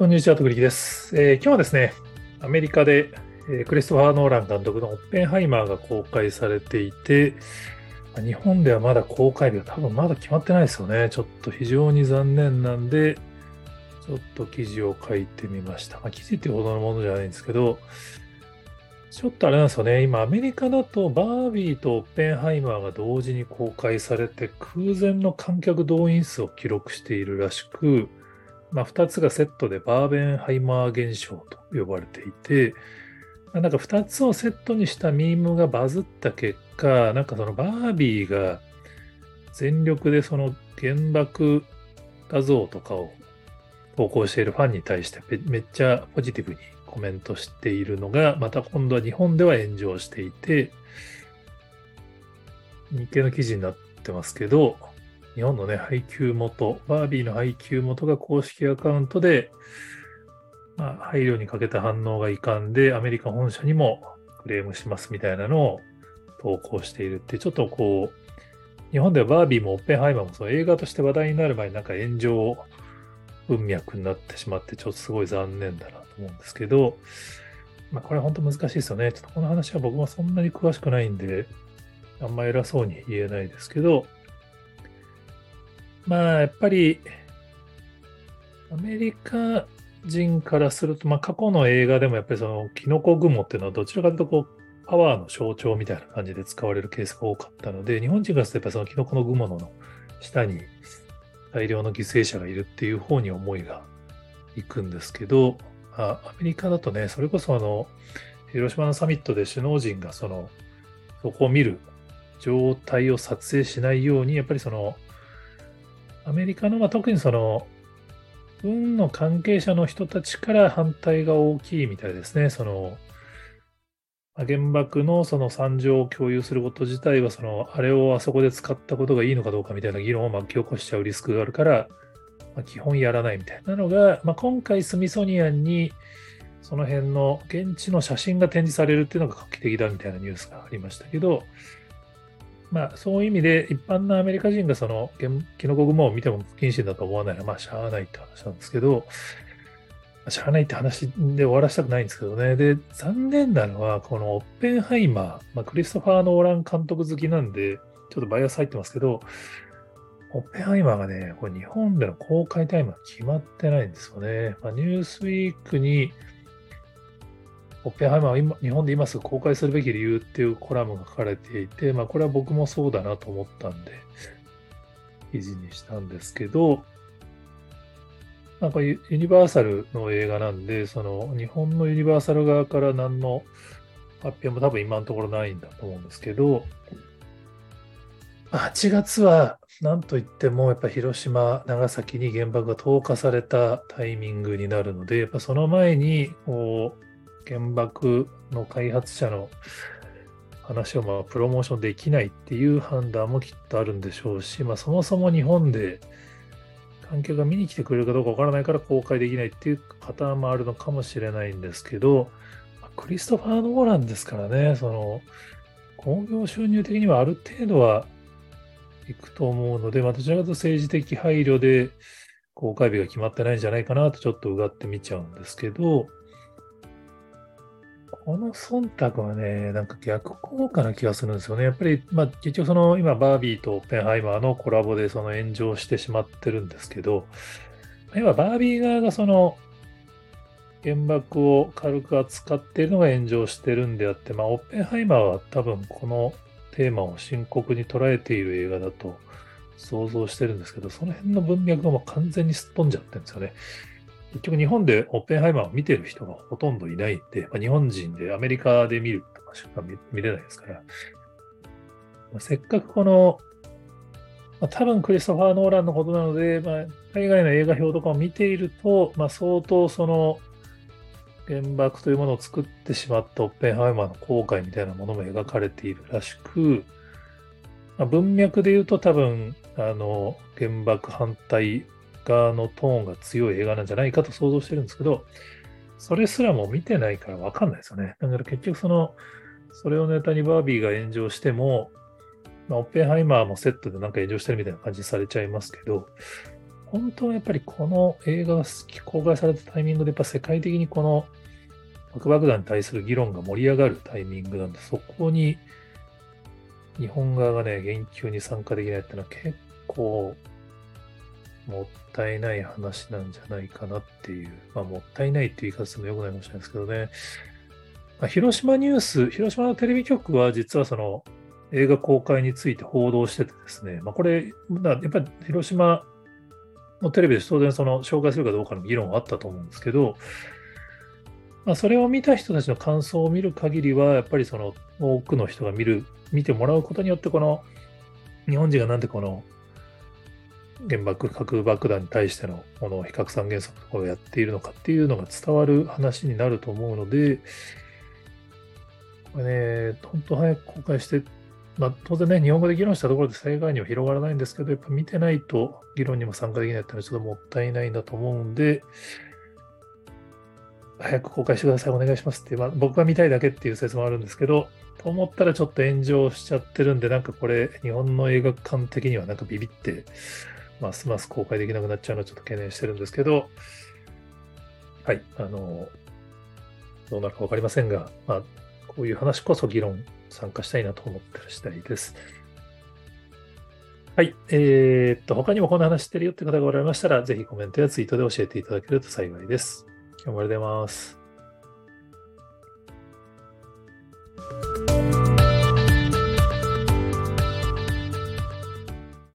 こんにちは、とくりきです、えー、今日はですね、アメリカで、えー、クリストファー・ノーラン監督のオッペンハイマーが公開されていて、日本ではまだ公開日が多分まだ決まってないですよね。ちょっと非常に残念なんで、ちょっと記事を書いてみました。まあ、記事っていうほどのものじゃないんですけど、ちょっとあれなんですよね。今、アメリカだとバービーとオッペンハイマーが同時に公開されて、空前の観客動員数を記録しているらしく、まあ、2つがセットでバーベンハイマー現象と呼ばれていて、なんか2つをセットにしたミームがバズった結果、なんかそのバービーが全力でその原爆画像とかを投稿しているファンに対してめっちゃポジティブにコメントしているのが、また今度は日本では炎上していて、日経の記事になってますけど、日本のね、配給元、バービーの配給元が公式アカウントで、まあ、配慮にかけた反応が遺憾で、アメリカ本社にもクレームしますみたいなのを投稿しているって、ちょっとこう、日本ではバービーもオッペンハイマーもその映画として話題になる前になんか炎上文脈になってしまって、ちょっとすごい残念だなと思うんですけど、まあ、これは本当難しいですよね。ちょっとこの話は僕もそんなに詳しくないんで、あんま偉そうに言えないですけど、まあ、やっぱり、アメリカ人からすると、まあ、過去の映画でもやっぱりその、キノコ雲っていうのはどちらかというとこう、パワーの象徴みたいな感じで使われるケースが多かったので、日本人からするとやっぱりそのキノコの雲の下に大量の犠牲者がいるっていう方に思いがいくんですけど、あアメリカだとね、それこそあの、広島のサミットで首脳陣がその、そこを見る状態を撮影しないように、やっぱりその、アメリカの、まあ、特にその、軍の関係者の人たちから反対が大きいみたいですね。その、原爆のその惨状を共有すること自体は、その、あれをあそこで使ったことがいいのかどうかみたいな議論を巻き起こしちゃうリスクがあるから、まあ、基本やらないみたいなのが、まあ、今回スミソニアンにその辺の現地の写真が展示されるっていうのが画期的だみたいなニュースがありましたけど、まあ、そういう意味で、一般のアメリカ人がその、キノコ雲を見ても不謹慎だと思わないのは、まあ、しゃあないって話なんですけど、しゃあないって話で終わらせたくないんですけどね。で、残念なのは、このオッペンハイマー、まあ、クリストファー・ノーラン監督好きなんで、ちょっとバイアス入ってますけど、オッペンハイマーがね、これ日本での公開タイムが決まってないんですよね。まあ、ニュースウィークにオッペンハイマーは今日本で今すぐ公開するべき理由っていうコラムが書かれていて、まあ、これは僕もそうだなと思ったんで、記事にしたんですけど、なんかユニバーサルの映画なんで、その日本のユニバーサル側から何の発表も多分今のところないんだと思うんですけど、8月は何といってもやっぱ広島、長崎に原爆が投下されたタイミングになるので、やっぱその前にこう原爆の開発者の話をまあプロモーションできないっていう判断もきっとあるんでしょうし、まあ、そもそも日本で観客が見に来てくれるかどうかわからないから公開できないっていうパもあるのかもしれないんですけど、クリストファー・ノーランですからね、その興行収入的にはある程度はいくと思うので、まあ、どちらかというと政治的配慮で公開日が決まってないんじゃないかなとちょっとうがってみちゃうんですけど、この忖度はね、なんか逆効果な気がするんですよね。やっぱり、まあ、結局その今、バービーとオッペンハイマーのコラボでその炎上してしまってるんですけど、今、バービー側がその原爆を軽く扱っているのが炎上してるんであって、まあ、オッペンハイマーは多分このテーマを深刻に捉えている映画だと想像してるんですけど、その辺の文脈がもう完全にすっ飛んじゃってるんですよね。結局日本でオッペンハイマーを見てる人がほとんどいないんで、まあ、日本人でアメリカで見るとかしか見れないですから、まあ、せっかくこの、まあ、多分クリストファー・ノーランのことなので、まあ、海外の映画表とかを見ていると、まあ、相当その原爆というものを作ってしまったオッペンハイマーの後悔みたいなものも描かれているらしく、まあ、文脈で言うと多分あの原爆反対側のトーンが強い映画なんじゃないかと想像してるんですけど、それすらも見てないからわかんないですよね。だから結局その、それをネタにバービーが炎上しても、まあ、オッペンハイマーもセットでなんか炎上してるみたいな感じされちゃいますけど、本当はやっぱりこの映画が公開されたタイミングで、やっぱ世界的にこの核爆弾に対する議論が盛り上がるタイミングなんで、そこに日本側がね、言及に参加できないっていうのは結構もったいない話なんじゃないかなっていう、まあ、もったいないっていう言い方するのよくないかもしれないですけどね。まあ、広島ニュース、広島のテレビ局は実はその映画公開について報道しててですね、まあ、これ、やっぱり広島のテレビで当然その紹介するかどうかの議論はあったと思うんですけど、まあ、それを見た人たちの感想を見る限りは、やっぱりその多くの人が見る、見てもらうことによって、この日本人がなんでこの原爆、核爆弾に対してのこの非核三原則とかをやっているのかっていうのが伝わる話になると思うので、これね、本当早く公開して、まあ、当然ね、日本語で議論したところで災害には広がらないんですけど、やっぱ見てないと議論にも参加できないっていうのはちょっともったいないんだと思うんで、早く公開してください、お願いしますって、まあ、僕が見たいだけっていう説もあるんですけど、と思ったらちょっと炎上しちゃってるんで、なんかこれ、日本の映画館的にはなんかビビって、ますます公開できなくなっちゃうのをちょっと懸念してるんですけど、はい、あの、どうなるかわかりませんが、まあ、こういう話こそ議論参加したいなと思ってる次第です。はい。えー、っと、他にもこんな話してるよって方がおられましたら、ぜひコメントやツイートで教えていただけると幸いです。今日もありがとうございます。